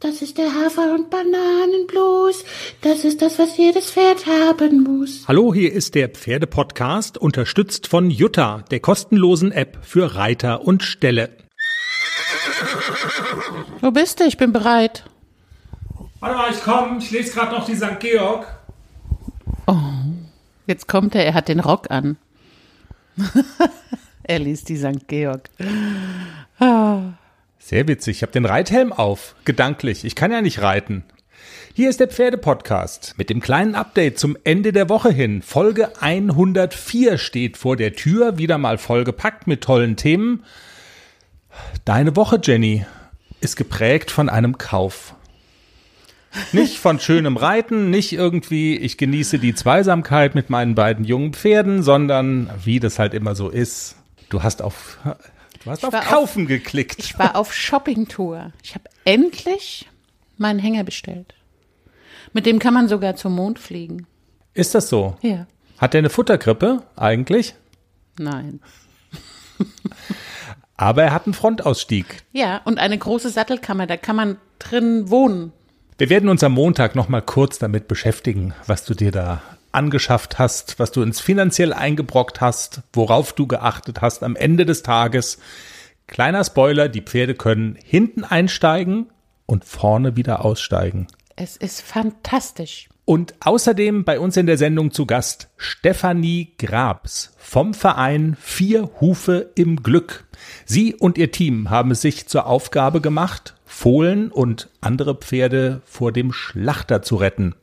Das ist der Hafer- und Bananenblues. Das ist das, was jedes Pferd haben muss. Hallo, hier ist der Pferdepodcast, unterstützt von Jutta, der kostenlosen App für Reiter und Ställe. Wo bist du? Ich bin bereit. Warte mal, ich komme. Ich lese gerade noch die St. Georg. Oh, jetzt kommt er. Er hat den Rock an. er liest die St. Georg. Ah. Sehr witzig. Ich habe den Reithelm auf. Gedanklich. Ich kann ja nicht reiten. Hier ist der Pferdepodcast mit dem kleinen Update zum Ende der Woche hin. Folge 104 steht vor der Tür, wieder mal vollgepackt mit tollen Themen. Deine Woche, Jenny, ist geprägt von einem Kauf. Nicht von schönem Reiten, nicht irgendwie, ich genieße die Zweisamkeit mit meinen beiden jungen Pferden, sondern wie das halt immer so ist. Du hast auf Du hast ich auf Kaufen auf, geklickt. Ich war auf Shoppingtour. Ich habe endlich meinen Hänger bestellt. Mit dem kann man sogar zum Mond fliegen. Ist das so? Ja. Hat der eine Futtergrippe eigentlich? Nein. Aber er hat einen Frontausstieg. Ja, und eine große Sattelkammer, da kann man drin wohnen. Wir werden uns am Montag noch mal kurz damit beschäftigen, was du dir da angeschafft hast, was du ins finanziell eingebrockt hast, worauf du geachtet hast am Ende des Tages. Kleiner Spoiler, die Pferde können hinten einsteigen und vorne wieder aussteigen. Es ist fantastisch. Und außerdem bei uns in der Sendung zu Gast Stefanie Grabs vom Verein Vier Hufe im Glück. Sie und ihr Team haben es sich zur Aufgabe gemacht, Fohlen und andere Pferde vor dem Schlachter zu retten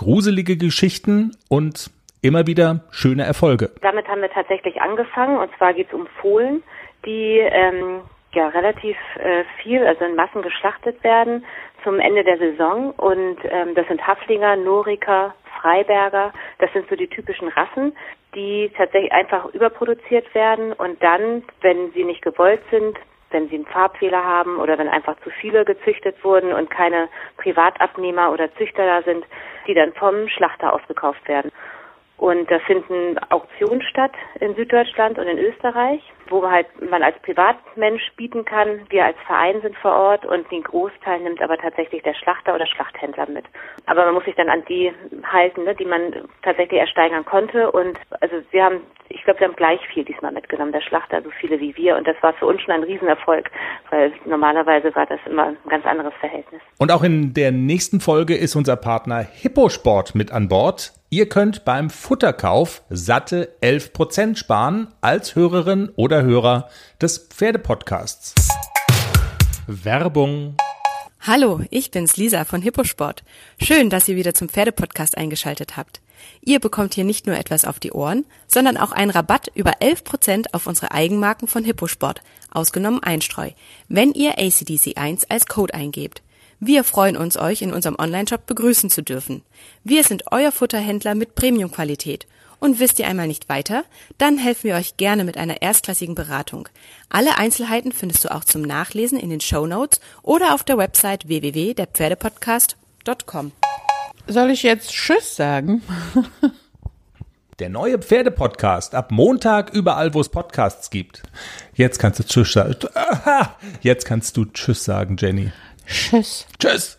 gruselige Geschichten und immer wieder schöne Erfolge. Damit haben wir tatsächlich angefangen. Und zwar geht es um Fohlen, die ähm, ja relativ äh, viel, also in Massen geschlachtet werden zum Ende der Saison. Und ähm, das sind Haflinger, Noriker, Freiberger, das sind so die typischen Rassen, die tatsächlich einfach überproduziert werden. Und dann, wenn sie nicht gewollt sind, wenn sie einen Farbfehler haben oder wenn einfach zu viele gezüchtet wurden und keine Privatabnehmer oder Züchter da sind, die dann vom Schlachter ausgekauft werden. Und da finden Auktionen statt in Süddeutschland und in Österreich, wo man halt man als Privatmensch bieten kann. Wir als Verein sind vor Ort und den Großteil nimmt aber tatsächlich der Schlachter oder Schlachthändler mit. Aber man muss sich dann an die halten, ne, die man tatsächlich ersteigern konnte. Und also wir haben, ich glaube, wir haben gleich viel diesmal mitgenommen, der Schlachter, so viele wie wir. Und das war für uns schon ein Riesenerfolg, weil normalerweise war das immer ein ganz anderes Verhältnis. Und auch in der nächsten Folge ist unser Partner Hipposport mit an Bord. Ihr könnt beim Futterkauf satte 11% sparen als Hörerin oder Hörer des Pferdepodcasts. Werbung. Hallo, ich bin's Lisa von Hipposport. Schön, dass ihr wieder zum Pferdepodcast eingeschaltet habt. Ihr bekommt hier nicht nur etwas auf die Ohren, sondern auch einen Rabatt über 11% auf unsere Eigenmarken von Hipposport, ausgenommen Einstreu, wenn ihr ACDC1 als Code eingebt. Wir freuen uns, euch in unserem Onlineshop begrüßen zu dürfen. Wir sind euer Futterhändler mit Premiumqualität. Und wisst ihr einmal nicht weiter? Dann helfen wir euch gerne mit einer erstklassigen Beratung. Alle Einzelheiten findest du auch zum Nachlesen in den Show Notes oder auf der Website www.derpferdepodcast.com. Soll ich jetzt Tschüss sagen? Der neue Pferdepodcast ab Montag überall, wo es Podcasts gibt. Jetzt kannst du Tschüss sagen. Jetzt kannst du Tschüss sagen, Jenny. Tschüss. Tschüss.